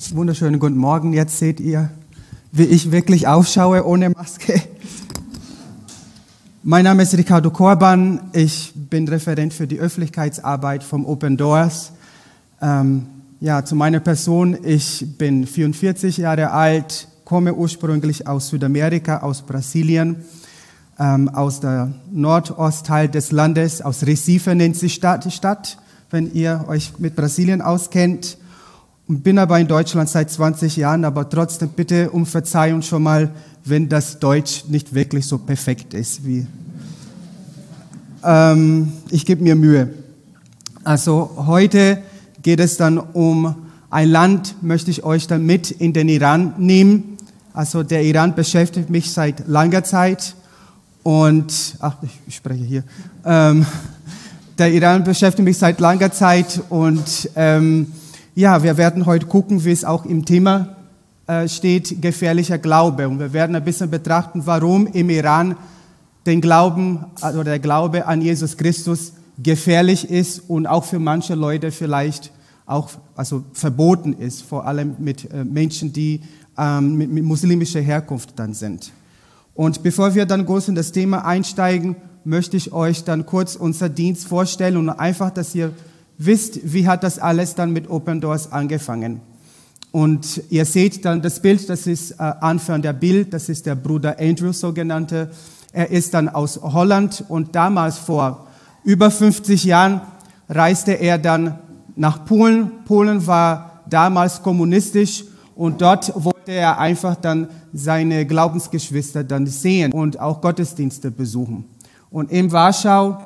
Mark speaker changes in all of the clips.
Speaker 1: Wunderschönen guten Morgen. Jetzt seht ihr, wie ich wirklich aufschaue ohne Maske. Mein Name ist Ricardo Korban. Ich bin Referent für die Öffentlichkeitsarbeit vom Open Doors. Ähm, ja, zu meiner Person. Ich bin 44 Jahre alt, komme ursprünglich aus Südamerika, aus Brasilien, ähm, aus der Nordostteil des Landes, aus Recife nennt sich Stadt, Stadt, wenn ihr euch mit Brasilien auskennt und bin aber in Deutschland seit 20 Jahren, aber trotzdem bitte um Verzeihung schon mal, wenn das Deutsch nicht wirklich so perfekt ist wie. Ähm, ich gebe mir Mühe. Also heute geht es dann um ein Land, möchte ich euch dann mit in den Iran nehmen. Also der Iran beschäftigt mich seit langer Zeit und, ach, ich spreche hier. Ähm, der Iran beschäftigt mich seit langer Zeit und ähm, ja, wir werden heute gucken, wie es auch im Thema äh, steht, gefährlicher Glaube. Und wir werden ein bisschen betrachten, warum im Iran den Glauben oder der Glaube an Jesus Christus gefährlich ist und auch für manche Leute vielleicht auch also verboten ist, vor allem mit äh, Menschen, die ähm, mit muslimischer Herkunft dann sind. Und bevor wir dann groß in das Thema einsteigen, möchte ich euch dann kurz unser Dienst vorstellen und einfach, dass ihr wisst, wie hat das alles dann mit Open Doors angefangen. Und ihr seht dann das Bild, das ist äh, Anfang der Bild, das ist der Bruder Andrew sogenannte. Er ist dann aus Holland und damals vor über 50 Jahren reiste er dann nach Polen. Polen war damals kommunistisch und dort wollte er einfach dann seine Glaubensgeschwister dann sehen und auch Gottesdienste besuchen. Und in Warschau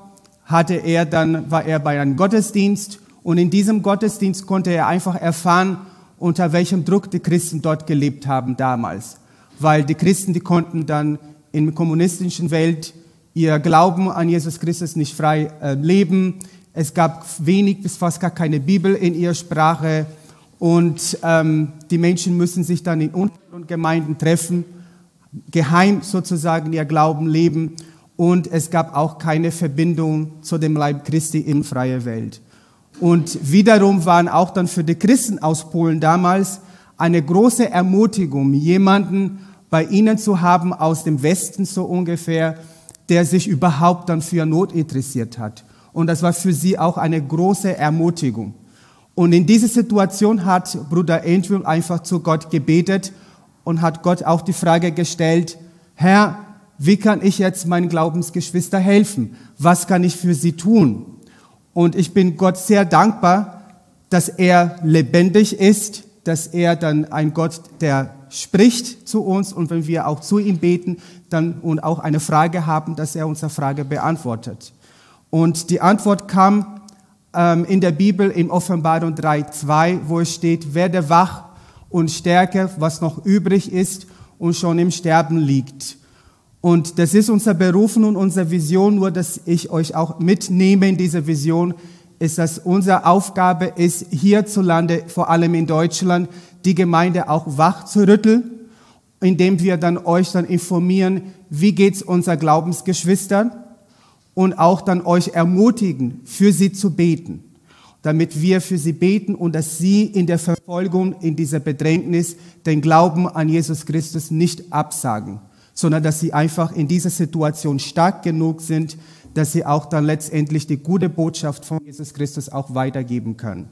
Speaker 1: hatte er dann, war er bei einem Gottesdienst und in diesem Gottesdienst konnte er einfach erfahren, unter welchem Druck die Christen dort gelebt haben damals. Weil die Christen, die konnten dann in der kommunistischen Welt ihr Glauben an Jesus Christus nicht frei äh, leben. Es gab wenig bis fast gar keine Bibel in ihrer Sprache und ähm, die Menschen müssen sich dann in Untergrundgemeinden treffen, geheim sozusagen ihr Glauben leben und es gab auch keine Verbindung zu dem Leib Christi in freier Welt. Und wiederum waren auch dann für die Christen aus Polen damals eine große Ermutigung, jemanden bei ihnen zu haben aus dem Westen so ungefähr, der sich überhaupt dann für Not interessiert hat. Und das war für sie auch eine große Ermutigung. Und in dieser Situation hat Bruder Andrew einfach zu Gott gebetet und hat Gott auch die Frage gestellt, Herr, wie kann ich jetzt meinen Glaubensgeschwister helfen? Was kann ich für sie tun? Und ich bin Gott sehr dankbar, dass er lebendig ist, dass er dann ein Gott, der spricht zu uns und wenn wir auch zu ihm beten dann, und auch eine Frage haben, dass er unsere Frage beantwortet. Und die Antwort kam ähm, in der Bibel in Offenbarung 3.2, wo es steht, werde wach und stärke, was noch übrig ist und schon im Sterben liegt. Und das ist unser Berufen und unsere Vision, nur dass ich euch auch mitnehme in diese Vision, ist, dass unsere Aufgabe ist, hierzulande, vor allem in Deutschland, die Gemeinde auch wach zu rütteln, indem wir dann euch dann informieren, wie geht's unser Glaubensgeschwistern und auch dann euch ermutigen, für sie zu beten, damit wir für sie beten und dass sie in der Verfolgung, in dieser Bedrängnis den Glauben an Jesus Christus nicht absagen sondern dass sie einfach in dieser Situation stark genug sind, dass sie auch dann letztendlich die gute Botschaft von Jesus Christus auch weitergeben können.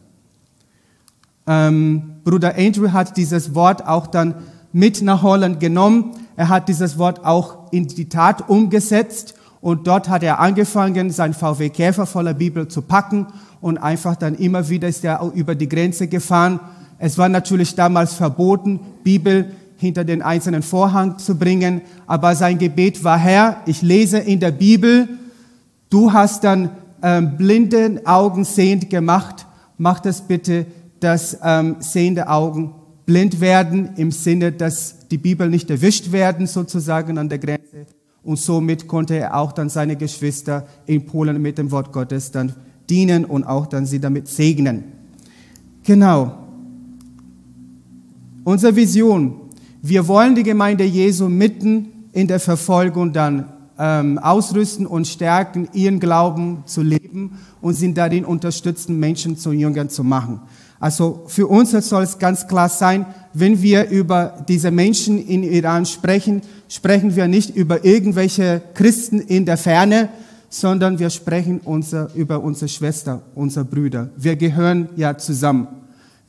Speaker 1: Ähm, Bruder Andrew hat dieses Wort auch dann mit nach Holland genommen. Er hat dieses Wort auch in die Tat umgesetzt und dort hat er angefangen, sein VW Käfer voller Bibel zu packen und einfach dann immer wieder ist er über die Grenze gefahren. Es war natürlich damals verboten, Bibel hinter den einzelnen Vorhang zu bringen. Aber sein Gebet war, Herr, ich lese in der Bibel, du hast dann ähm, blinden Augen sehend gemacht. Mach das bitte, dass ähm, sehende Augen blind werden, im Sinne, dass die Bibel nicht erwischt werden, sozusagen an der Grenze. Und somit konnte er auch dann seine Geschwister in Polen mit dem Wort Gottes dann dienen und auch dann sie damit segnen. Genau. Unsere Vision wir wollen die Gemeinde Jesu mitten in der Verfolgung dann ähm, ausrüsten und stärken, ihren Glauben zu leben und sie darin unterstützen, Menschen zu Jüngern zu machen. Also für uns soll es ganz klar sein, wenn wir über diese Menschen in Iran sprechen, sprechen wir nicht über irgendwelche Christen in der Ferne, sondern wir sprechen unser, über unsere Schwester, unsere Brüder. Wir gehören ja zusammen.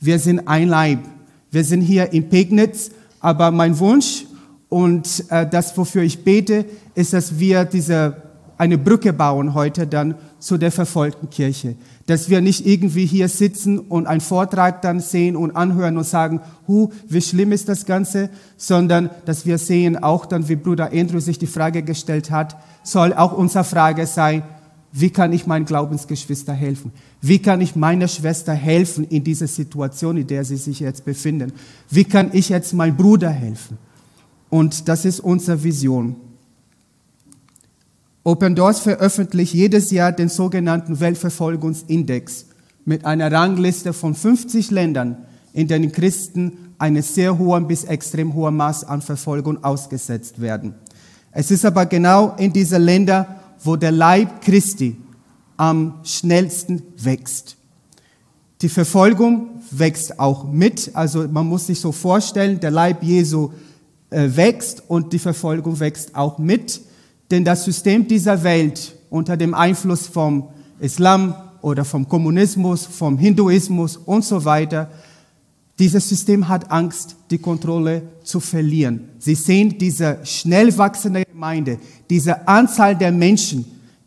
Speaker 1: Wir sind ein Leib. Wir sind hier in Pegnitz, aber mein Wunsch und äh, das, wofür ich bete, ist, dass wir diese, eine Brücke bauen heute dann zu der verfolgten Kirche. Dass wir nicht irgendwie hier sitzen und einen Vortrag dann sehen und anhören und sagen, hu, wie schlimm ist das Ganze, sondern dass wir sehen auch dann, wie Bruder Andrew sich die Frage gestellt hat, soll auch unsere Frage sein, wie kann ich meinen Glaubensgeschwister helfen? Wie kann ich meiner Schwester helfen in dieser Situation, in der sie sich jetzt befinden? Wie kann ich jetzt meinem Bruder helfen? Und das ist unsere Vision. Open Doors veröffentlicht jedes Jahr den sogenannten Weltverfolgungsindex mit einer Rangliste von 50 Ländern, in denen Christen eine sehr hohe bis extrem hohe Maß an Verfolgung ausgesetzt werden. Es ist aber genau in diese Länder, wo der Leib Christi am schnellsten wächst. Die Verfolgung wächst auch mit, also man muss sich so vorstellen, der Leib Jesu äh, wächst und die Verfolgung wächst auch mit. Denn das System dieser Welt unter dem Einfluss vom Islam oder vom Kommunismus, vom Hinduismus und so weiter, dieses System hat Angst, die Kontrolle zu verlieren. Sie sehen diese schnell wachsende Gemeinde, diese Anzahl der Menschen,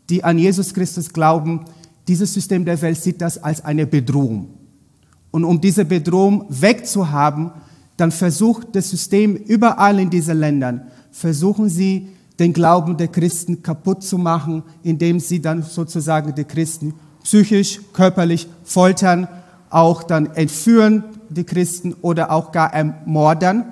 Speaker 1: die an Jesus Christus glauben, dieses System der Welt sieht das als eine Bedrohung. Und um diese Bedrohung wegzuhaben, dann versucht das System überall in diesen Ländern, versuchen sie den Glauben der Christen kaputt zu machen, indem sie dann sozusagen die Christen psychisch, körperlich foltern, auch dann entführen die Christen oder auch gar ermordern,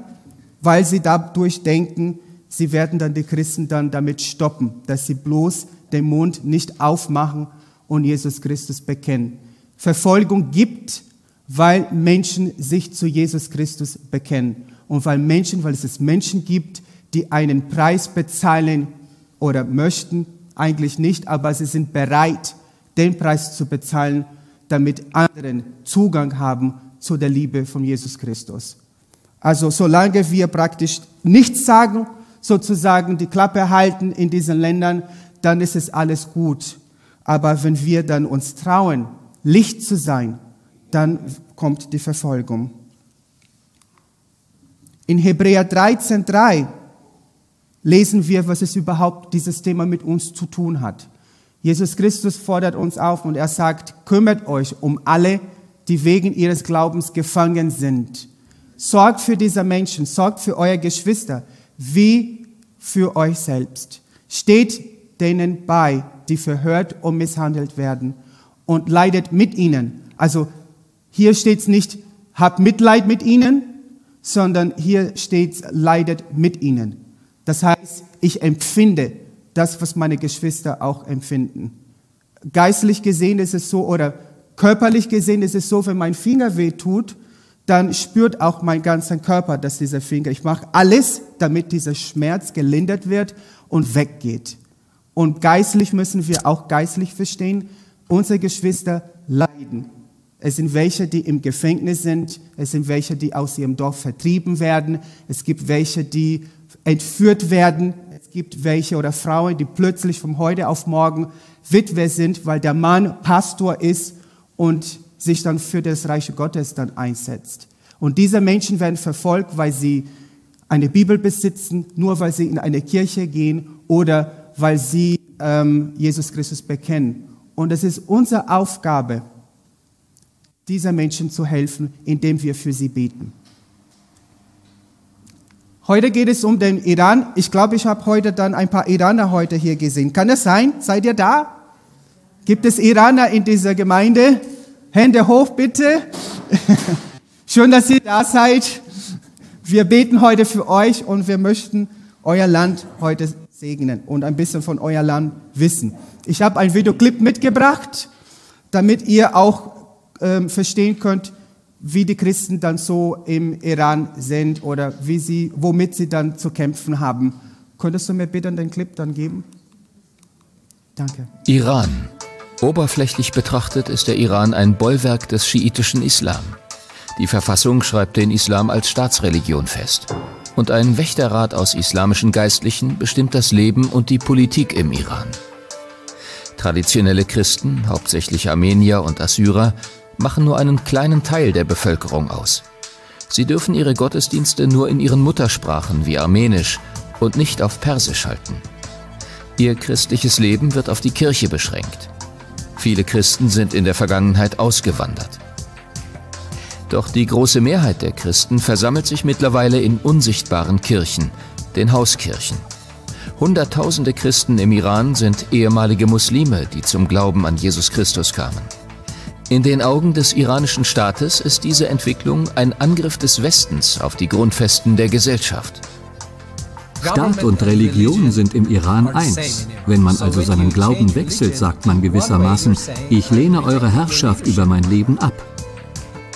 Speaker 1: weil sie dadurch denken, sie werden dann die Christen dann damit stoppen, dass sie bloß den Mund nicht aufmachen und Jesus Christus bekennen. Verfolgung gibt, weil Menschen sich zu Jesus Christus bekennen und weil Menschen, weil es Menschen gibt, die einen Preis bezahlen oder möchten, eigentlich nicht, aber sie sind bereit, den Preis zu bezahlen, damit anderen Zugang haben zu der Liebe von Jesus Christus. Also solange wir praktisch nichts sagen, sozusagen die Klappe halten in diesen Ländern, dann ist es alles gut. Aber wenn wir dann uns trauen, Licht zu sein, dann kommt die Verfolgung. In Hebräer 13,3 lesen wir, was es überhaupt dieses Thema mit uns zu tun hat. Jesus Christus fordert uns auf und er sagt, kümmert euch um alle, die wegen ihres Glaubens gefangen sind. Sorgt für diese Menschen, sorgt für eure Geschwister, wie für euch selbst. Steht denen bei, die verhört und misshandelt werden und leidet mit ihnen. Also hier steht es nicht, habt Mitleid mit ihnen, sondern hier steht, leidet mit ihnen. Das heißt, ich empfinde das, was meine Geschwister auch empfinden. Geistlich gesehen ist es so, oder körperlich gesehen ist es so, wenn mein Finger weh tut, dann spürt auch mein ganzer Körper, dass dieser Finger, ich mache alles, damit dieser Schmerz gelindert wird und weggeht. Und geistlich müssen wir auch geistlich verstehen, unsere Geschwister leiden. Es sind welche, die im Gefängnis sind. Es sind welche, die aus ihrem Dorf vertrieben werden. Es gibt welche, die entführt werden. Es gibt welche oder Frauen, die plötzlich von heute auf morgen Witwe sind, weil der Mann Pastor ist und sich dann für das Reich Gottes dann einsetzt. Und diese Menschen werden verfolgt, weil sie eine Bibel besitzen, nur weil sie in eine Kirche gehen oder weil sie ähm, Jesus Christus bekennen. Und es ist unsere Aufgabe, dieser Menschen zu helfen, indem wir für sie beten. Heute geht es um den Iran. Ich glaube, ich habe heute dann ein paar Iraner heute hier gesehen. Kann das sein? Seid ihr da? Gibt es Iraner in dieser Gemeinde? Hände hoch, bitte. Schön, dass ihr da seid. Wir beten heute für euch und wir möchten euer Land heute segnen und ein bisschen von euer Land wissen. Ich habe ein Videoclip mitgebracht, damit ihr auch ähm, verstehen könnt, wie die Christen dann so im Iran sind oder wie sie, womit sie dann zu kämpfen haben. Könntest du mir bitte den Clip dann geben? Danke.
Speaker 2: Iran. Oberflächlich betrachtet ist der Iran ein Bollwerk des schiitischen Islam. Die Verfassung schreibt den Islam als Staatsreligion fest. Und ein Wächterrat aus islamischen Geistlichen bestimmt das Leben und die Politik im Iran. Traditionelle Christen, hauptsächlich Armenier und Assyrer, machen nur einen kleinen Teil der Bevölkerung aus. Sie dürfen ihre Gottesdienste nur in ihren Muttersprachen wie Armenisch und nicht auf Persisch halten. Ihr christliches Leben wird auf die Kirche beschränkt. Viele Christen sind in der Vergangenheit ausgewandert. Doch die große Mehrheit der Christen versammelt sich mittlerweile in unsichtbaren Kirchen, den Hauskirchen. Hunderttausende Christen im Iran sind ehemalige Muslime, die zum Glauben an Jesus Christus kamen. In den Augen des iranischen Staates ist diese Entwicklung ein Angriff des Westens auf die Grundfesten der Gesellschaft.
Speaker 3: Staat und Religion sind im Iran eins. Wenn man also seinen Glauben wechselt, sagt man gewissermaßen, ich lehne eure Herrschaft über mein Leben ab.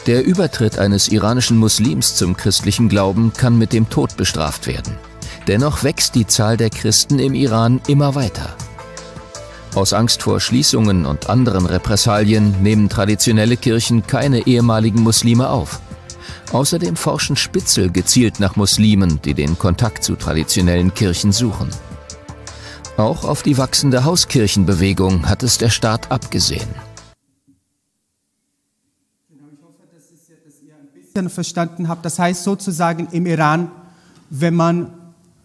Speaker 2: Der Übertritt eines iranischen Muslims zum christlichen Glauben kann mit dem Tod bestraft werden. Dennoch wächst die Zahl der Christen im Iran immer weiter. Aus Angst vor Schließungen und anderen Repressalien nehmen traditionelle Kirchen keine ehemaligen Muslime auf. Außerdem forschen Spitzel gezielt nach Muslimen, die den Kontakt zu traditionellen Kirchen suchen. Auch auf die wachsende Hauskirchenbewegung hat es der Staat abgesehen.
Speaker 1: Ich hoffe, dass ihr ein bisschen verstanden habt. Das heißt sozusagen im Iran, wenn man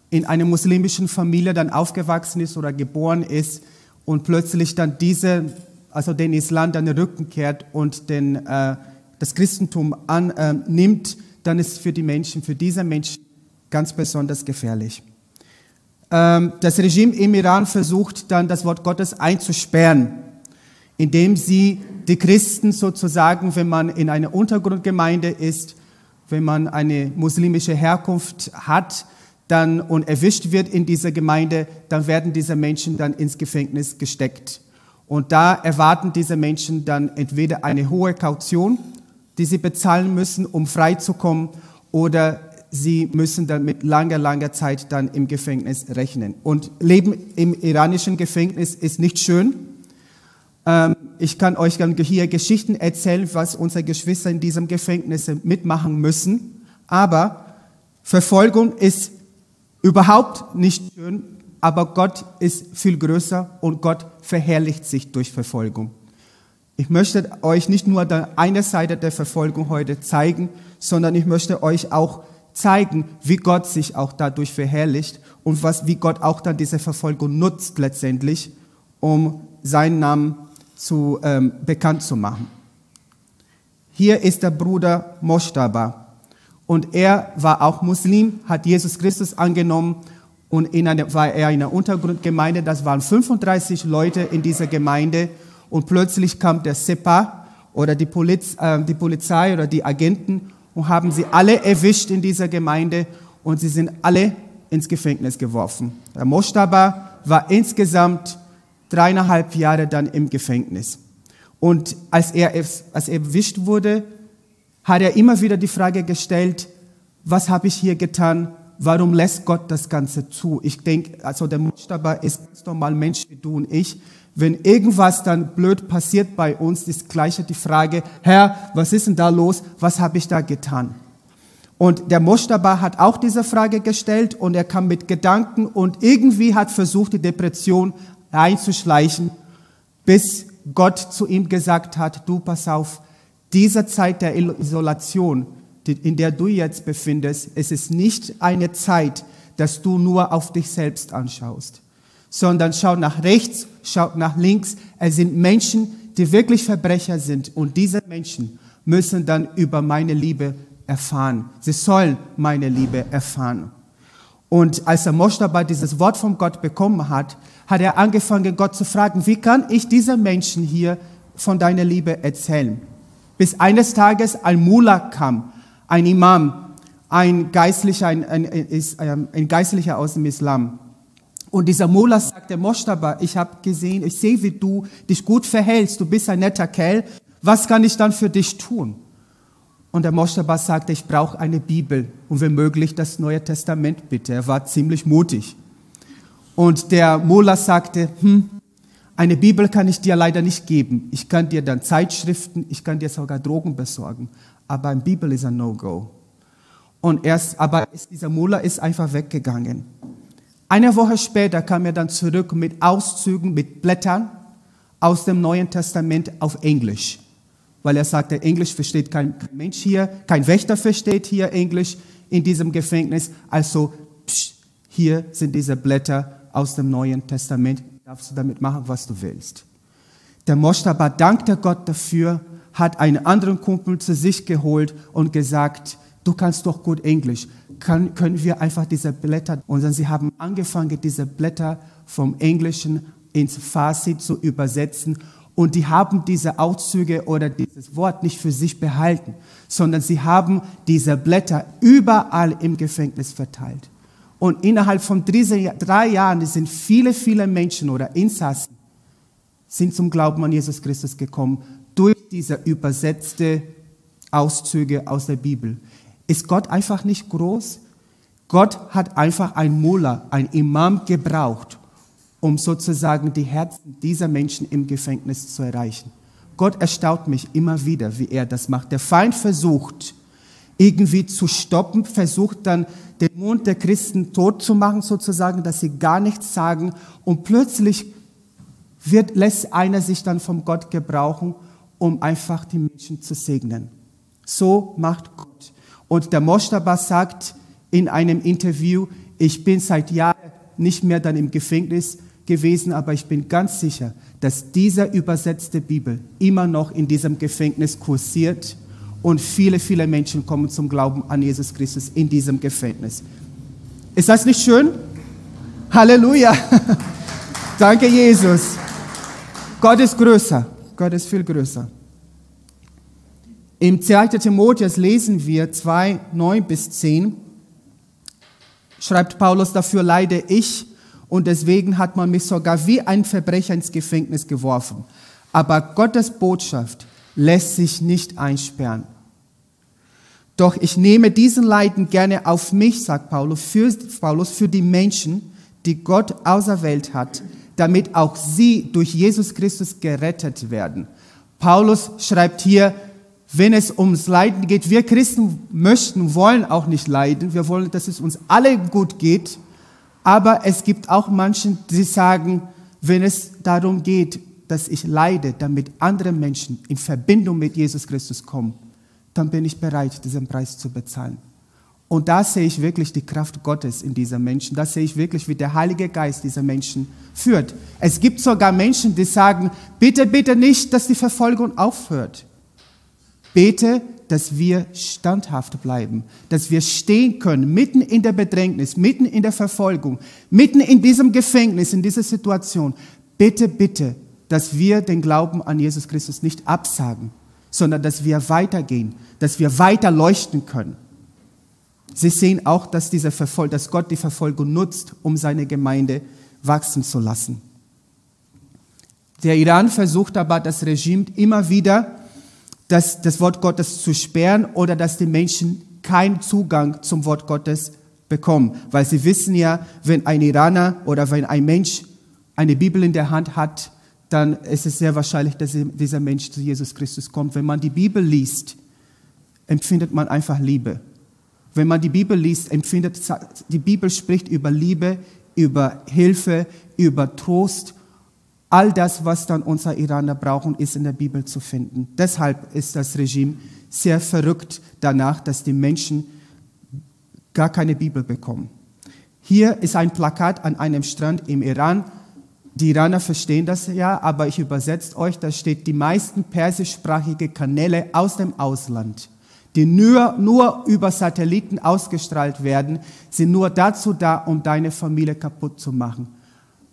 Speaker 1: in einer muslimischen Familie dann aufgewachsen ist oder geboren ist und plötzlich dann diese, also den Islam dann den Rücken kehrt und den äh, das Christentum annimmt, äh, dann ist für die Menschen, für diese Menschen ganz besonders gefährlich. Ähm, das Regime im Iran versucht dann das Wort Gottes einzusperren, indem sie die Christen sozusagen, wenn man in einer Untergrundgemeinde ist, wenn man eine muslimische Herkunft hat, dann und erwischt wird in dieser Gemeinde, dann werden diese Menschen dann ins Gefängnis gesteckt. Und da erwarten diese Menschen dann entweder eine hohe Kaution die sie bezahlen müssen, um freizukommen, oder sie müssen dann mit langer, langer Zeit dann im Gefängnis rechnen. Und Leben im iranischen Gefängnis ist nicht schön. Ähm, ich kann euch hier Geschichten erzählen, was unsere Geschwister in diesem Gefängnis mitmachen müssen. Aber Verfolgung ist überhaupt nicht schön, aber Gott ist viel größer und Gott verherrlicht sich durch Verfolgung. Ich möchte euch nicht nur eine Seite der Verfolgung heute zeigen, sondern ich möchte euch auch zeigen, wie Gott sich auch dadurch verherrlicht und was, wie Gott auch dann diese Verfolgung nutzt letztendlich, um seinen Namen zu, ähm, bekannt zu machen. Hier ist der Bruder Moshtaba und er war auch Muslim, hat Jesus Christus angenommen und in einer, war er in einer Untergrundgemeinde. Das waren 35 Leute in dieser Gemeinde und plötzlich kam der SEPA oder die, Poliz, äh, die Polizei oder die Agenten und haben sie alle erwischt in dieser Gemeinde und sie sind alle ins Gefängnis geworfen. Der Moshtaba war insgesamt dreieinhalb Jahre dann im Gefängnis. Und als er, als er erwischt wurde, hat er immer wieder die Frage gestellt, was habe ich hier getan? Warum lässt Gott das Ganze zu? Ich denke, also der Moshtaba ist ganz normal Mensch wie du und ich. Wenn irgendwas dann blöd passiert bei uns, ist gleich die Frage, Herr, was ist denn da los? Was habe ich da getan? Und der Moshtaba hat auch diese Frage gestellt und er kam mit Gedanken und irgendwie hat versucht, die Depression einzuschleichen, bis Gott zu ihm gesagt hat, du pass auf, diese Zeit der Isolation, in der du jetzt befindest, es ist nicht eine Zeit, dass du nur auf dich selbst anschaust sondern schaut nach rechts, schaut nach links. Es sind Menschen, die wirklich Verbrecher sind. Und diese Menschen müssen dann über meine Liebe erfahren. Sie sollen meine Liebe erfahren. Und als der Moshtaba dieses Wort von Gott bekommen hat, hat er angefangen, Gott zu fragen, wie kann ich diesen Menschen hier von deiner Liebe erzählen? Bis eines Tages ein Mullah kam, ein Imam, ein Geistlicher, ein, ein, ein, ein Geistlicher aus dem Islam. Und dieser Mullah sagte, Moshtaba, ich habe gesehen, ich sehe, wie du dich gut verhältst, du bist ein netter Kerl, was kann ich dann für dich tun? Und der Moshtaba sagte, ich brauche eine Bibel und wenn möglich das Neue Testament bitte. Er war ziemlich mutig. Und der Mullah sagte, hm, eine Bibel kann ich dir leider nicht geben. Ich kann dir dann Zeitschriften, ich kann dir sogar Drogen besorgen. Aber in Bibel ist ein No-Go. Und erst, aber dieser Mullah ist einfach weggegangen. Eine Woche später kam er dann zurück mit Auszügen, mit Blättern aus dem Neuen Testament auf Englisch. Weil er sagte, Englisch versteht kein Mensch hier, kein Wächter versteht hier Englisch in diesem Gefängnis. Also psch, hier sind diese Blätter aus dem Neuen Testament. Darfst du damit machen, was du willst. Der Moshtaba dankte Gott dafür, hat einen anderen Kumpel zu sich geholt und gesagt, du kannst doch gut Englisch, Kann, können wir einfach diese Blätter, und dann sie haben angefangen, diese Blätter vom Englischen ins Farsi zu übersetzen und die haben diese Auszüge oder dieses Wort nicht für sich behalten, sondern sie haben diese Blätter überall im Gefängnis verteilt. Und innerhalb von drei Jahren sind viele, viele Menschen oder Insassen sind zum Glauben an Jesus Christus gekommen durch diese übersetzte Auszüge aus der Bibel. Ist Gott einfach nicht groß? Gott hat einfach ein Mullah, ein Imam gebraucht, um sozusagen die Herzen dieser Menschen im Gefängnis zu erreichen. Gott erstaunt mich immer wieder, wie er das macht. Der Feind versucht, irgendwie zu stoppen, versucht dann den Mund der Christen tot zu machen, sozusagen, dass sie gar nichts sagen. Und plötzlich wird, lässt einer sich dann vom Gott gebrauchen, um einfach die Menschen zu segnen. So macht Gott. Und der Moshtaba sagt in einem Interview, ich bin seit Jahren nicht mehr dann im Gefängnis gewesen, aber ich bin ganz sicher, dass diese übersetzte Bibel immer noch in diesem Gefängnis kursiert und viele, viele Menschen kommen zum Glauben an Jesus Christus in diesem Gefängnis. Ist das nicht schön? Halleluja. Danke, Jesus. Gott ist größer. Gott ist viel größer. Im 2. Timotheus lesen wir 2, 9 bis 10, schreibt Paulus, dafür leide ich und deswegen hat man mich sogar wie ein Verbrecher ins Gefängnis geworfen. Aber Gottes Botschaft lässt sich nicht einsperren. Doch ich nehme diesen Leiden gerne auf mich, sagt Paulus, für, Paulus, für die Menschen, die Gott auserwählt hat, damit auch sie durch Jesus Christus gerettet werden. Paulus schreibt hier, wenn es ums Leiden geht, wir Christen möchten, wollen auch nicht leiden. Wir wollen, dass es uns alle gut geht. Aber es gibt auch Menschen, die sagen, wenn es darum geht, dass ich leide, damit andere Menschen in Verbindung mit Jesus Christus kommen, dann bin ich bereit, diesen Preis zu bezahlen. Und da sehe ich wirklich die Kraft Gottes in dieser Menschen. Da sehe ich wirklich, wie der Heilige Geist diese Menschen führt. Es gibt sogar Menschen, die sagen, bitte, bitte nicht, dass die Verfolgung aufhört. Bete, dass wir standhaft bleiben, dass wir stehen können, mitten in der Bedrängnis, mitten in der Verfolgung, mitten in diesem Gefängnis, in dieser Situation. Bitte, bitte, dass wir den Glauben an Jesus Christus nicht absagen, sondern dass wir weitergehen, dass wir weiter leuchten können. Sie sehen auch, dass, diese Verfol dass Gott die Verfolgung nutzt, um seine Gemeinde wachsen zu lassen. Der Iran versucht aber, das Regime immer wieder, das, das Wort Gottes zu sperren oder dass die Menschen keinen Zugang zum Wort Gottes bekommen. Weil sie wissen ja, wenn ein Iraner oder wenn ein Mensch eine Bibel in der Hand hat, dann ist es sehr wahrscheinlich, dass dieser Mensch zu Jesus Christus kommt. Wenn man die Bibel liest, empfindet man einfach Liebe. Wenn man die Bibel liest, empfindet, die Bibel spricht über Liebe, über Hilfe, über Trost. All das, was dann unser Iraner brauchen, ist in der Bibel zu finden. Deshalb ist das Regime sehr verrückt danach, dass die Menschen gar keine Bibel bekommen. Hier ist ein Plakat an einem Strand im Iran. Die Iraner verstehen das ja, aber ich übersetze euch, da steht die meisten persischsprachige Kanäle aus dem Ausland die nur, nur über Satelliten ausgestrahlt werden, sind nur dazu da, um deine Familie kaputt zu machen.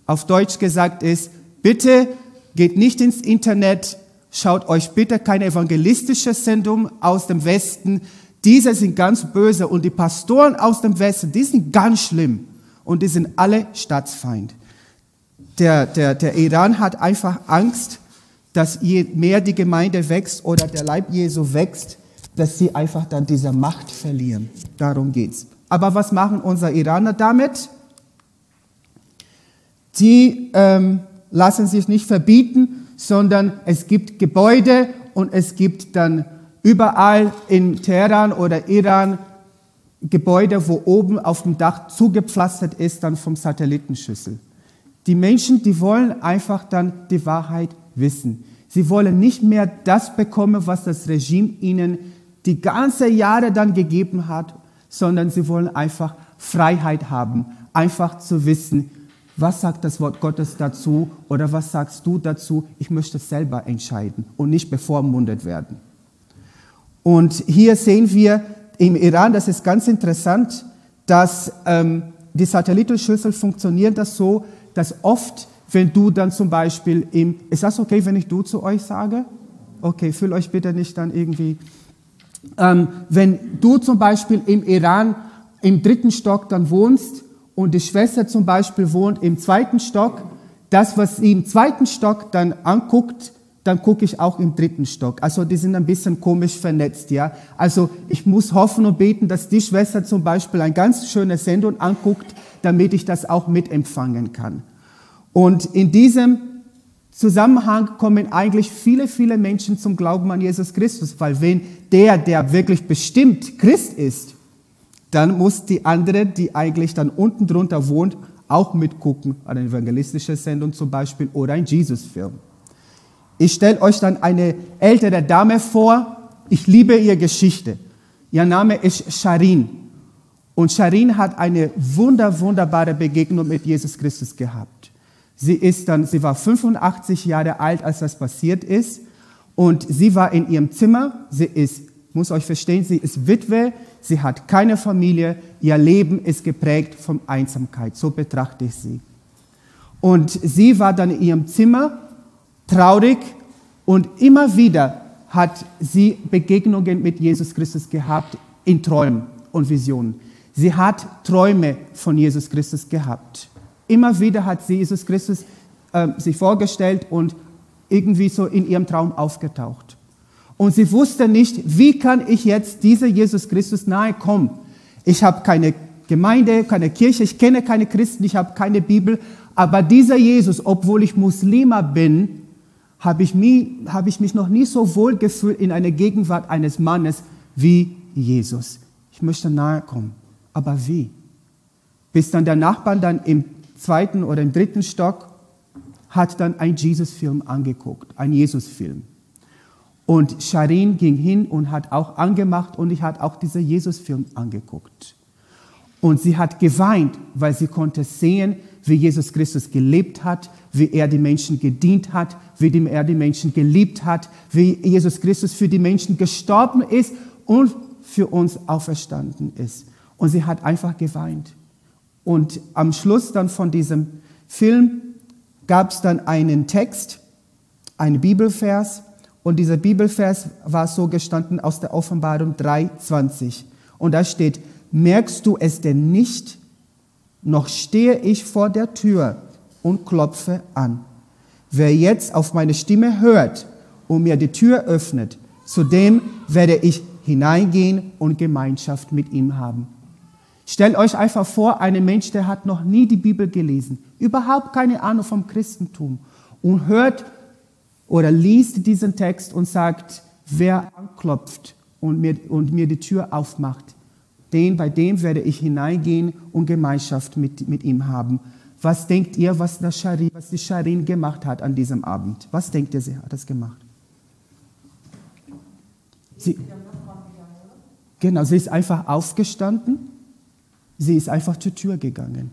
Speaker 1: Auf Deutsch gesagt ist, bitte geht nicht ins Internet, schaut euch bitte keine evangelistische Sendung aus dem Westen. Diese sind ganz böse und die Pastoren aus dem Westen, die sind ganz schlimm und die sind alle Staatsfeind. Der, der, der Iran hat einfach Angst, dass je mehr die Gemeinde wächst oder der Leib Jesu wächst, dass sie einfach dann diese Macht verlieren. Darum geht's. Aber was machen unsere Iraner damit? Sie ähm, lassen sich nicht verbieten, sondern es gibt Gebäude und es gibt dann überall in Teheran oder Iran Gebäude, wo oben auf dem Dach zugepflastert ist, dann vom Satellitenschüssel. Die Menschen, die wollen einfach dann die Wahrheit wissen. Sie wollen nicht mehr das bekommen, was das Regime ihnen die ganze Jahre dann gegeben hat, sondern sie wollen einfach Freiheit haben, einfach zu wissen, was sagt das Wort Gottes dazu oder was sagst du dazu? Ich möchte selber entscheiden und nicht bevormundet werden. Und hier sehen wir im Iran, das ist ganz interessant, dass ähm, die Satellitenschüssel funktioniert das so, dass oft, wenn du dann zum Beispiel im, ist das okay, wenn ich du zu euch sage? Okay, fühl euch bitte nicht dann irgendwie. Ähm, wenn du zum Beispiel im Iran im dritten Stock dann wohnst und die Schwester zum Beispiel wohnt im zweiten Stock, das, was sie im zweiten Stock dann anguckt, dann gucke ich auch im dritten Stock. Also die sind ein bisschen komisch vernetzt, ja. Also ich muss hoffen und beten, dass die Schwester zum Beispiel ein ganz schönes Sendung anguckt, damit ich das auch mitempfangen kann. Und in diesem Zusammenhang kommen eigentlich viele, viele Menschen zum Glauben an Jesus Christus, weil wenn der, der wirklich bestimmt Christ ist, dann muss die andere, die eigentlich dann unten drunter wohnt, auch mitgucken, eine evangelistische Sendung zum Beispiel oder ein Jesus-Film. Ich stelle euch dann eine ältere Dame vor. Ich liebe ihre Geschichte. Ihr Name ist Sharin. Und Sharin hat eine wunder, wunderbare Begegnung mit Jesus Christus gehabt. Sie ist dann, sie war 85 Jahre alt, als das passiert ist. Und sie war in ihrem Zimmer. Sie ist, muss euch verstehen, sie ist Witwe. Sie hat keine Familie. Ihr Leben ist geprägt von Einsamkeit. So betrachte ich sie. Und sie war dann in ihrem Zimmer traurig und immer wieder hat sie Begegnungen mit Jesus Christus gehabt in Träumen und Visionen. Sie hat Träume von Jesus Christus gehabt. Immer wieder hat sie Jesus Christus äh, sich vorgestellt und irgendwie so in ihrem Traum aufgetaucht. Und sie wusste nicht, wie kann ich jetzt dieser Jesus Christus nahe kommen. Ich habe keine Gemeinde, keine Kirche, ich kenne keine Christen, ich habe keine Bibel, aber dieser Jesus, obwohl ich Muslima bin, habe ich, hab ich mich noch nie so wohl gefühlt in einer Gegenwart eines Mannes wie Jesus. Ich möchte nahe kommen. Aber wie? Bis dann der Nachbar dann im zweiten oder im dritten Stock hat dann einen Jesus-Film angeguckt, einen Jesus-Film. Und Sharin ging hin und hat auch angemacht und ich hat auch diesen Jesus-Film angeguckt. Und sie hat geweint, weil sie konnte sehen, wie Jesus Christus gelebt hat, wie er die Menschen gedient hat, wie er die Menschen geliebt hat, wie Jesus Christus für die Menschen gestorben ist und für uns auferstanden ist. Und sie hat einfach geweint. Und am Schluss dann von diesem Film gab es dann einen Text, einen Bibelvers. Und dieser Bibelvers war so gestanden aus der Offenbarung 3,20. Und da steht, merkst du es denn nicht, noch stehe ich vor der Tür und klopfe an. Wer jetzt auf meine Stimme hört und mir die Tür öffnet, zu dem werde ich hineingehen und Gemeinschaft mit ihm haben. Stellt euch einfach vor, einen Mensch, der hat noch nie die Bibel gelesen, überhaupt keine Ahnung vom Christentum und hört oder liest diesen Text und sagt, wer anklopft und mir, und mir die Tür aufmacht, den, bei dem werde ich hineingehen und Gemeinschaft mit, mit ihm haben. Was denkt ihr, was, das Sharin, was die Sharin gemacht hat an diesem Abend? Was denkt ihr, sie hat das gemacht? Sie, genau, sie ist einfach aufgestanden, sie ist einfach zur Tür gegangen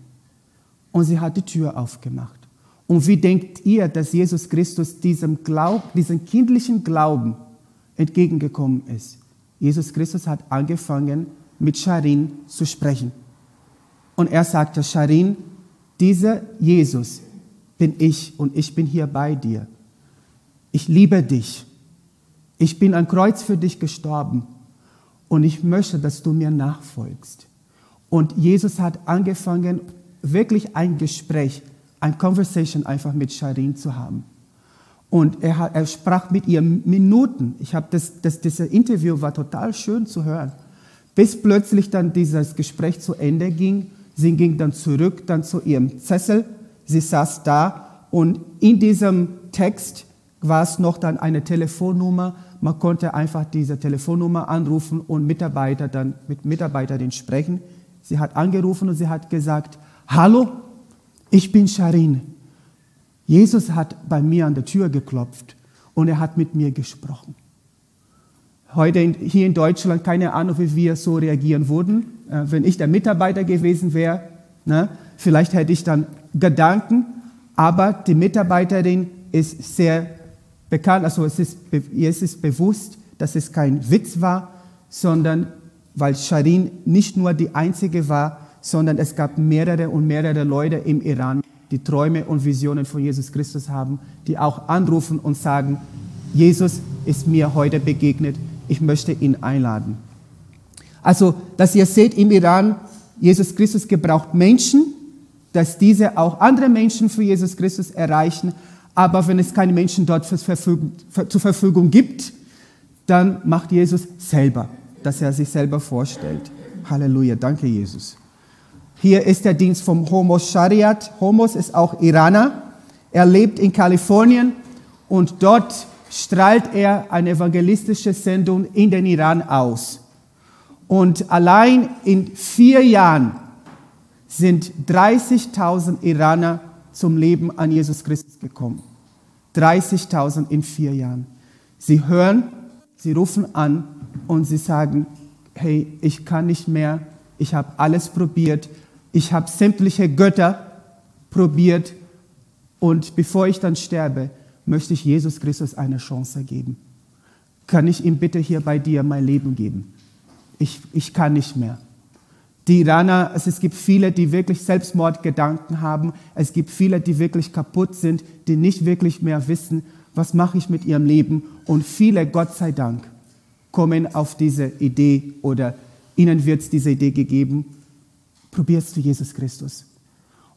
Speaker 1: und sie hat die Tür aufgemacht. Und wie denkt ihr, dass Jesus Christus diesem Glaub, diesem kindlichen Glauben entgegengekommen ist? Jesus Christus hat angefangen, mit Sharin zu sprechen. Und er sagte, Sharin, dieser Jesus bin ich und ich bin hier bei dir. Ich liebe dich. Ich bin am Kreuz für dich gestorben und ich möchte, dass du mir nachfolgst. Und Jesus hat angefangen, wirklich ein Gespräch, ein Conversation einfach mit Sharin zu haben. Und er, hat, er sprach mit ihr Minuten. Ich habe das, das, das Interview war total schön zu hören bis plötzlich dann dieses Gespräch zu Ende ging. Sie ging dann zurück dann zu ihrem Sessel. Sie saß da und in diesem Text war es noch dann eine Telefonnummer. Man konnte einfach diese Telefonnummer anrufen und Mitarbeiter dann mit Mitarbeiterin sprechen. Sie hat angerufen und sie hat gesagt, hallo, ich bin Sharin. Jesus hat bei mir an der Tür geklopft und er hat mit mir gesprochen. Heute in, hier in Deutschland keine Ahnung, wie wir so reagieren würden. Äh, wenn ich der Mitarbeiter gewesen wäre, ne, vielleicht hätte ich dann Gedanken, aber die Mitarbeiterin ist sehr bekannt, also es ist, ihr ist es bewusst, dass es kein Witz war, sondern weil Sharin nicht nur die einzige war, sondern es gab mehrere und mehrere Leute im Iran, die Träume und Visionen von Jesus Christus haben, die auch anrufen und sagen, Jesus ist mir heute begegnet, ich möchte ihn einladen. Also, dass ihr seht, im Iran, Jesus Christus gebraucht Menschen, dass diese auch andere Menschen für Jesus Christus erreichen. Aber wenn es keine Menschen dort zur Verfügung gibt, dann macht Jesus selber, dass er sich selber vorstellt. Halleluja, danke Jesus. Hier ist der Dienst vom Homos Shariat. Homos ist auch Iraner. Er lebt in Kalifornien und dort strahlt er eine evangelistische Sendung in den Iran aus. Und allein in vier Jahren sind 30.000 Iraner zum Leben an Jesus Christus gekommen. 30.000 in vier Jahren. Sie hören, sie rufen an und sie sagen, hey, ich kann nicht mehr, ich habe alles probiert, ich habe sämtliche Götter probiert und bevor ich dann sterbe, möchte ich Jesus Christus eine Chance geben. Kann ich ihm bitte hier bei dir mein Leben geben? Ich, ich kann nicht mehr. Die Iraner, also es gibt viele, die wirklich Selbstmordgedanken haben. Es gibt viele, die wirklich kaputt sind, die nicht wirklich mehr wissen, was mache ich mit ihrem Leben. Und viele, Gott sei Dank, kommen auf diese Idee oder ihnen wird diese Idee gegeben, probierst du Jesus Christus.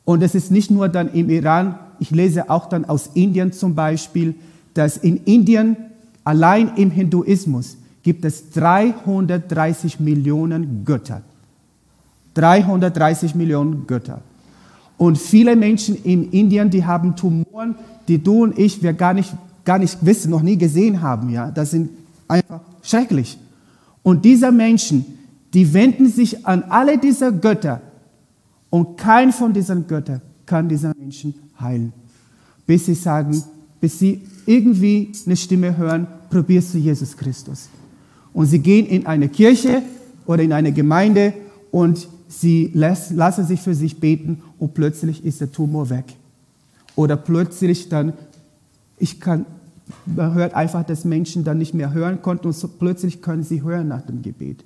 Speaker 1: Und es ist nicht nur dann im Iran, ich lese auch dann aus Indien zum Beispiel, dass in Indien allein im Hinduismus gibt es 330 Millionen Götter. 330 Millionen Götter. Und viele Menschen in Indien, die haben Tumoren, die du und ich, wir gar nicht, gar nicht wissen, noch nie gesehen haben. Ja? Das sind einfach schrecklich. Und diese Menschen, die wenden sich an alle diese Götter und kein von diesen Göttern kann diese Menschen heilen. Bis sie sagen, bis sie irgendwie eine Stimme hören, probierst du Jesus Christus. Und sie gehen in eine Kirche oder in eine Gemeinde und sie lassen sich für sich beten und plötzlich ist der Tumor weg. Oder plötzlich dann, ich kann, man hört einfach, dass Menschen dann nicht mehr hören konnten und so plötzlich können sie hören nach dem Gebet.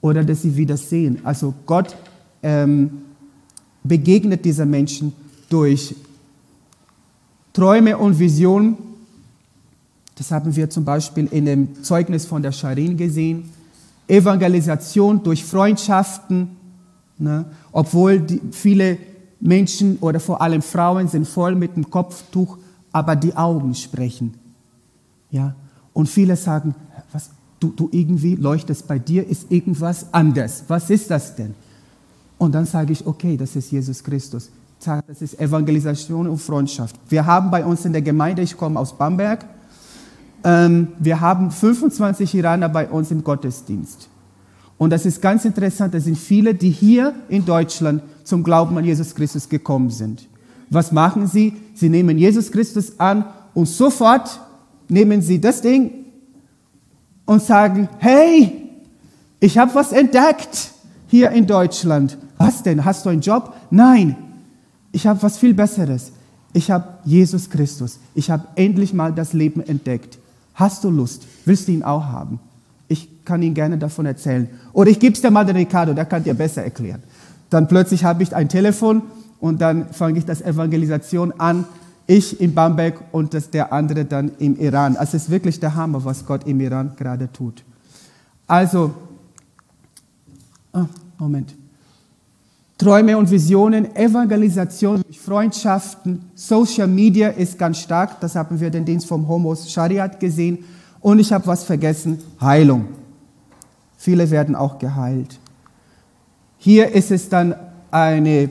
Speaker 1: Oder dass sie wieder sehen. Also Gott ähm, begegnet dieser Menschen durch Träume und Visionen. Das haben wir zum Beispiel in dem Zeugnis von der Sharin gesehen. Evangelisation durch Freundschaften, ne? obwohl die, viele Menschen oder vor allem Frauen sind voll mit dem Kopftuch, aber die Augen sprechen. Ja? Und viele sagen, was, du, du irgendwie leuchtest bei dir, ist irgendwas anders. Was ist das denn? Und dann sage ich, okay, das ist Jesus Christus. Das ist Evangelisation und Freundschaft. Wir haben bei uns in der Gemeinde, ich komme aus Bamberg, ähm, wir haben 25 Iraner bei uns im Gottesdienst. Und das ist ganz interessant, das sind viele, die hier in Deutschland zum Glauben an Jesus Christus gekommen sind. Was machen sie? Sie nehmen Jesus Christus an und sofort nehmen sie das Ding und sagen, hey, ich habe was entdeckt hier in Deutschland. Was denn? Hast du einen Job? Nein, ich habe was viel Besseres. Ich habe Jesus Christus. Ich habe endlich mal das Leben entdeckt. Hast du Lust? Willst du ihn auch haben? Ich kann Ihnen gerne davon erzählen. Oder ich gebe es dir mal den Ricardo, der kann dir besser erklären. Dann plötzlich habe ich ein Telefon und dann fange ich das Evangelisation an. Ich in Bamberg und das der andere dann im Iran. Also es ist wirklich der Hammer, was Gott im Iran gerade tut. Also, oh, Moment. Träume und Visionen, Evangelisation Freundschaften, Social Media ist ganz stark. Das haben wir den Dienst vom Homos Shariat gesehen. Und ich habe was vergessen, Heilung. Viele werden auch geheilt. Hier ist es dann eine,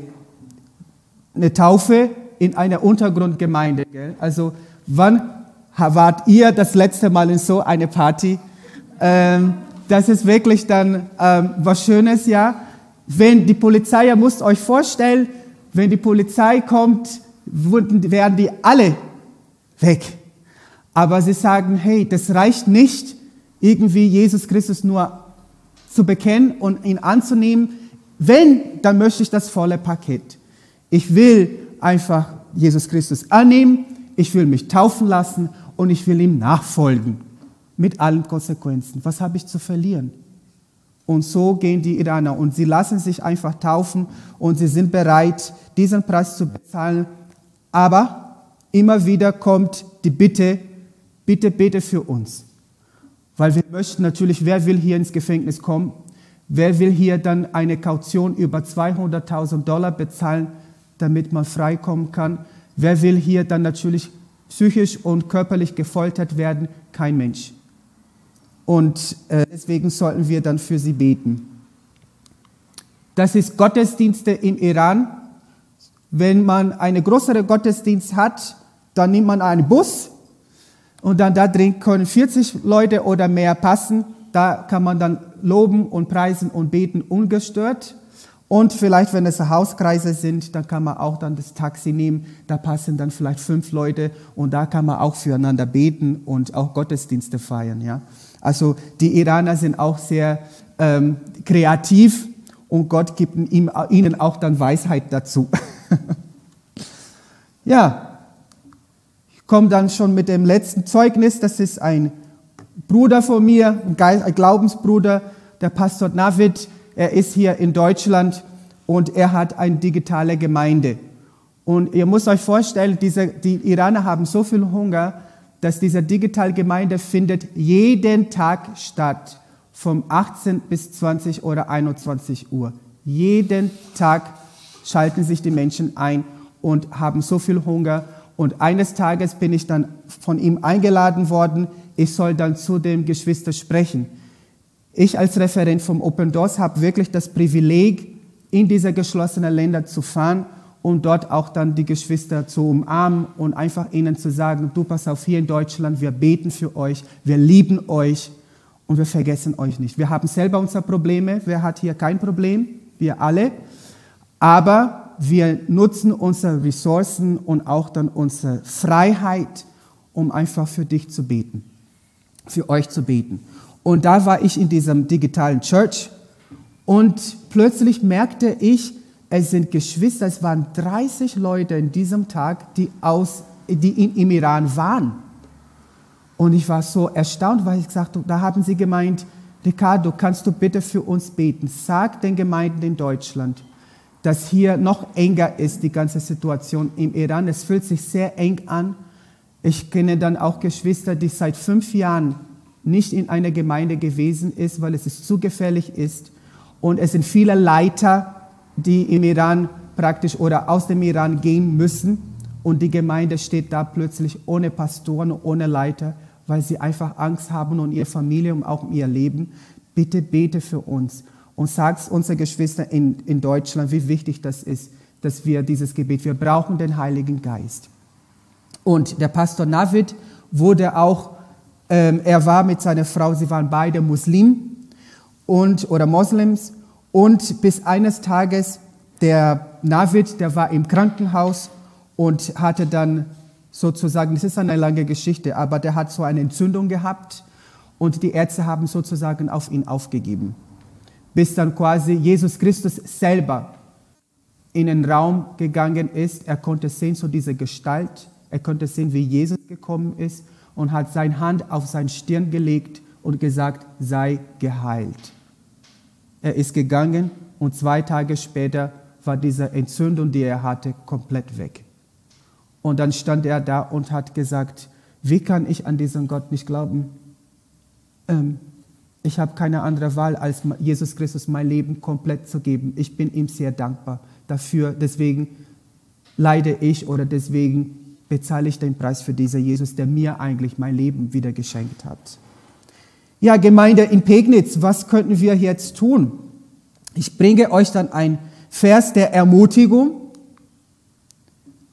Speaker 1: eine Taufe in einer Untergrundgemeinde. Gell? Also wann wart ihr das letzte Mal in so eine Party? Ähm, das ist wirklich dann ähm, was Schönes, ja. Wenn die Polizei, ihr müsst euch vorstellen, wenn die Polizei kommt, werden die alle weg. Aber sie sagen, hey, das reicht nicht, irgendwie Jesus Christus nur zu bekennen und ihn anzunehmen. Wenn, dann möchte ich das volle Paket. Ich will einfach Jesus Christus annehmen, ich will mich taufen lassen und ich will ihm nachfolgen mit allen Konsequenzen. Was habe ich zu verlieren? Und so gehen die Iraner und sie lassen sich einfach taufen und sie sind bereit, diesen Preis zu bezahlen. Aber immer wieder kommt die Bitte, bitte bete für uns. Weil wir möchten natürlich, wer will hier ins Gefängnis kommen? Wer will hier dann eine Kaution über 200.000 Dollar bezahlen, damit man freikommen kann? Wer will hier dann natürlich psychisch und körperlich gefoltert werden? Kein Mensch. Und äh, deswegen sollten wir dann für sie beten. Das ist Gottesdienste im Iran. Wenn man eine größere Gottesdienst hat, dann nimmt man einen Bus und dann da drin können 40 Leute oder mehr passen. Da kann man dann loben und preisen und beten ungestört. Und vielleicht, wenn es Hauskreise sind, dann kann man auch dann das Taxi nehmen. Da passen dann vielleicht fünf Leute und da kann man auch füreinander beten und auch Gottesdienste feiern. Ja. Also die Iraner sind auch sehr ähm, kreativ und Gott gibt ihm, ihnen auch dann Weisheit dazu. ja, ich komme dann schon mit dem letzten Zeugnis. Das ist ein Bruder von mir, ein Glaubensbruder, der Pastor Navid. Er ist hier in Deutschland und er hat eine digitale Gemeinde. Und ihr müsst euch vorstellen, diese, die Iraner haben so viel Hunger, dass diese Digitalgemeinde findet jeden Tag statt, vom 18 bis 20 oder 21 Uhr. Jeden Tag schalten sich die Menschen ein und haben so viel Hunger. Und eines Tages bin ich dann von ihm eingeladen worden, ich soll dann zu den Geschwistern sprechen. Ich als Referent vom Open Doors habe wirklich das Privileg, in diese geschlossenen Länder zu fahren und dort auch dann die Geschwister zu umarmen und einfach ihnen zu sagen, du pass auf, hier in Deutschland, wir beten für euch, wir lieben euch und wir vergessen euch nicht. Wir haben selber unsere Probleme, wer hat hier kein Problem? Wir alle. Aber wir nutzen unsere Ressourcen und auch dann unsere Freiheit, um einfach für dich zu beten, für euch zu beten. Und da war ich in diesem digitalen Church und plötzlich merkte ich, es sind Geschwister, es waren 30 Leute in diesem Tag, die, aus, die in, im Iran waren. Und ich war so erstaunt, weil ich gesagt habe, da haben sie gemeint, Ricardo, kannst du bitte für uns beten? Sag den Gemeinden in Deutschland, dass hier noch enger ist, die ganze Situation im Iran. Es fühlt sich sehr eng an. Ich kenne dann auch Geschwister, die seit fünf Jahren nicht in einer Gemeinde gewesen ist, weil es zu gefährlich ist. Und es sind viele Leiter, die im Iran praktisch oder aus dem Iran gehen müssen. Und die Gemeinde steht da plötzlich ohne Pastoren, ohne Leiter, weil sie einfach Angst haben um ihre Familie und auch ihr Leben. Bitte bete für uns und sagt unseren Geschwistern in, in Deutschland, wie wichtig das ist, dass wir dieses Gebet, wir brauchen den Heiligen Geist. Und der Pastor Navid wurde auch, er war mit seiner Frau, sie waren beide Muslim und, oder Moslems und bis eines Tages der Navid, der war im Krankenhaus und hatte dann sozusagen, das ist eine lange Geschichte, aber der hat so eine Entzündung gehabt und die Ärzte haben sozusagen auf ihn aufgegeben. Bis dann quasi Jesus Christus selber in den Raum gegangen ist. Er konnte sehen, so diese Gestalt. Er konnte sehen, wie Jesus gekommen ist und hat seine Hand auf seine Stirn gelegt und gesagt, sei geheilt. Er ist gegangen und zwei Tage später war diese Entzündung, die er hatte, komplett weg. Und dann stand er da und hat gesagt, wie kann ich an diesen Gott nicht glauben? Ähm, ich habe keine andere Wahl, als Jesus Christus mein Leben komplett zu geben. Ich bin ihm sehr dankbar dafür. Deswegen leide ich oder deswegen bezahle ich den Preis für diesen Jesus, der mir eigentlich mein Leben wieder geschenkt hat. Ja, Gemeinde in Pegnitz, was könnten wir jetzt tun? Ich bringe euch dann ein Vers der Ermutigung.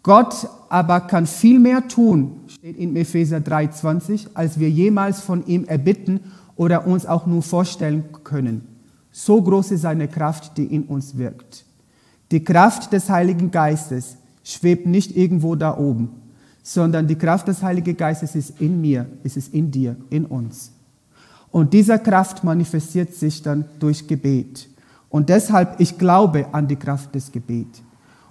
Speaker 1: Gott aber kann viel mehr tun, steht in Epheser 3,20, als wir jemals von ihm erbitten oder uns auch nur vorstellen können. So groß ist seine Kraft, die in uns wirkt. Die Kraft des Heiligen Geistes schwebt nicht irgendwo da oben, sondern die Kraft des Heiligen Geistes ist in mir, ist es in dir, in uns. Und diese Kraft manifestiert sich dann durch Gebet. Und deshalb, ich glaube an die Kraft des Gebets.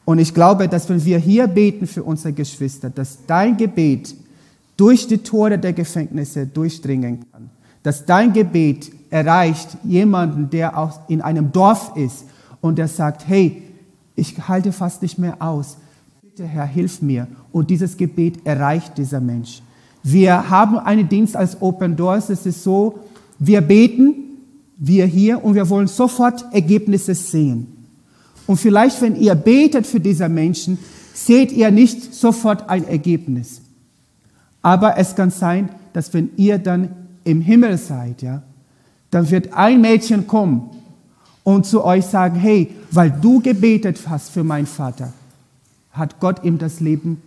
Speaker 1: Und ich glaube, dass wenn wir hier beten für unsere Geschwister, dass dein Gebet durch die Tore der Gefängnisse durchdringen kann. Dass dein Gebet erreicht jemanden, der auch in einem Dorf ist und der sagt, hey, ich halte fast nicht mehr aus. Bitte, Herr, hilf mir. Und dieses Gebet erreicht dieser Mensch. Wir haben einen Dienst als Open Doors. Es ist so, wir beten, wir hier, und wir wollen sofort Ergebnisse sehen. Und vielleicht, wenn ihr betet für diese Menschen, seht ihr nicht sofort ein Ergebnis. Aber es kann sein, dass wenn ihr dann im Himmel seid, ja, dann wird ein Mädchen kommen und zu euch sagen, hey, weil du gebetet hast für meinen Vater, hat Gott ihm das Leben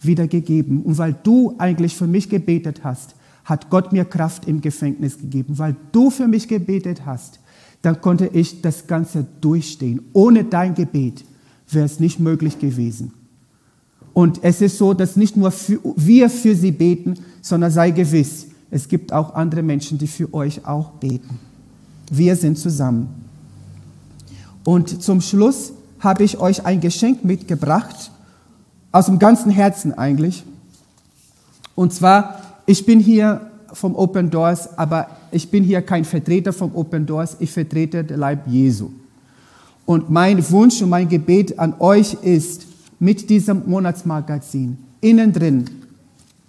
Speaker 1: wiedergegeben. Und weil du eigentlich für mich gebetet hast, hat Gott mir Kraft im Gefängnis gegeben. Weil du für mich gebetet hast, dann konnte ich das Ganze durchstehen. Ohne dein Gebet wäre es nicht möglich gewesen. Und es ist so, dass nicht nur für, wir für sie beten, sondern sei gewiss, es gibt auch andere Menschen, die für euch auch beten. Wir sind zusammen. Und zum Schluss habe ich euch ein Geschenk mitgebracht, aus dem ganzen Herzen eigentlich. Und zwar, ich bin hier vom Open Doors, aber ich bin hier kein Vertreter vom Open Doors, ich vertrete den Leib Jesu. Und mein Wunsch und mein Gebet an euch ist, mit diesem Monatsmagazin innen drin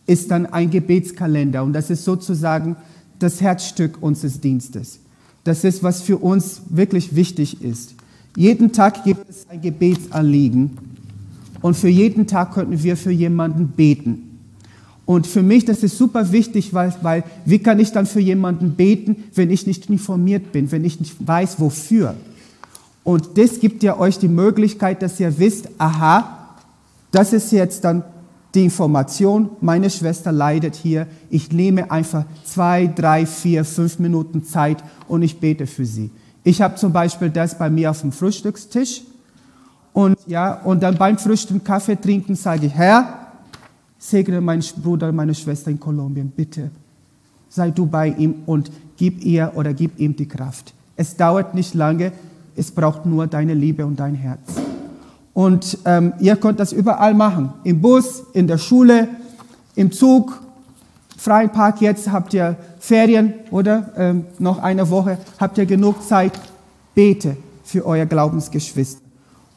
Speaker 1: ist dann ein Gebetskalender und das ist sozusagen das Herzstück unseres Dienstes. Das ist, was für uns wirklich wichtig ist. Jeden Tag gibt es ein Gebetsanliegen und für jeden Tag könnten wir für jemanden beten. Und für mich, das ist super wichtig, weil, weil wie kann ich dann für jemanden beten, wenn ich nicht informiert bin, wenn ich nicht weiß, wofür? Und das gibt ja euch die Möglichkeit, dass ihr wisst, aha, das ist jetzt dann die Information, meine Schwester leidet hier, ich nehme einfach zwei, drei, vier, fünf Minuten Zeit und ich bete für sie. Ich habe zum Beispiel das bei mir auf dem Frühstückstisch und, ja, und dann beim Frühstück Kaffee trinken sage ich, Herr, Segne meinen Bruder, meine Schwester in Kolumbien, bitte. Sei du bei ihm und gib ihr oder gib ihm die Kraft. Es dauert nicht lange, es braucht nur deine Liebe und dein Herz. Und ähm, ihr könnt das überall machen. Im Bus, in der Schule, im Zug, freien Park. Jetzt habt ihr Ferien oder ähm, noch eine Woche. Habt ihr genug Zeit? Bete für euer Glaubensgeschwister.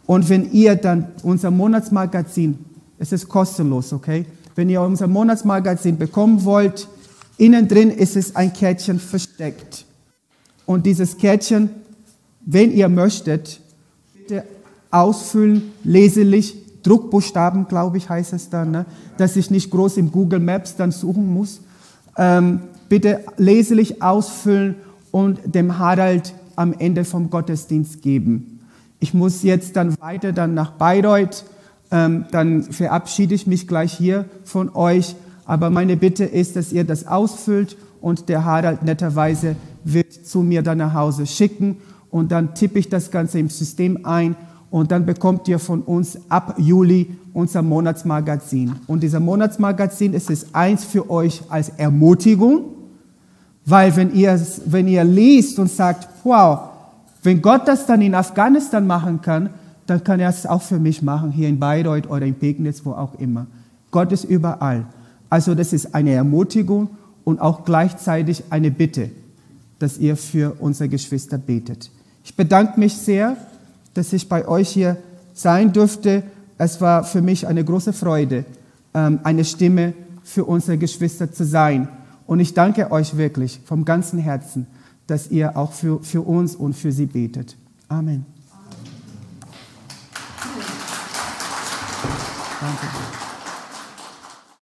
Speaker 1: Und wenn ihr dann unser Monatsmagazin es ist kostenlos, okay? Wenn ihr unser Monatsmagazin bekommen wollt, innen drin ist es ein Kärtchen versteckt. Und dieses Kärtchen, wenn ihr möchtet, bitte ausfüllen, leserlich, Druckbuchstaben, glaube ich, heißt es dann, ne? dass ich nicht groß im Google Maps dann suchen muss. Ähm, bitte leserlich ausfüllen und dem Harald am Ende vom Gottesdienst geben. Ich muss jetzt dann weiter dann nach Bayreuth ähm, dann verabschiede ich mich gleich hier von euch. Aber meine Bitte ist, dass ihr das ausfüllt und der Harald netterweise wird zu mir dann nach Hause schicken und dann tippe ich das Ganze im System ein und dann bekommt ihr von uns ab Juli unser Monatsmagazin. Und dieser Monatsmagazin ist es eins für euch als Ermutigung, weil wenn ihr, wenn ihr liest und sagt, wow, wenn Gott das dann in Afghanistan machen kann, dann kann er es auch für mich machen, hier in Bayreuth oder in Pegnitz, wo auch immer. Gott ist überall. Also das ist eine Ermutigung und auch gleichzeitig eine Bitte, dass ihr für unsere Geschwister betet. Ich bedanke mich sehr, dass ich bei euch hier sein durfte. Es war für mich eine große Freude, ähm, eine Stimme für unsere Geschwister zu sein. Und ich danke euch wirklich vom ganzen Herzen, dass ihr auch für, für uns und für sie betet. Amen.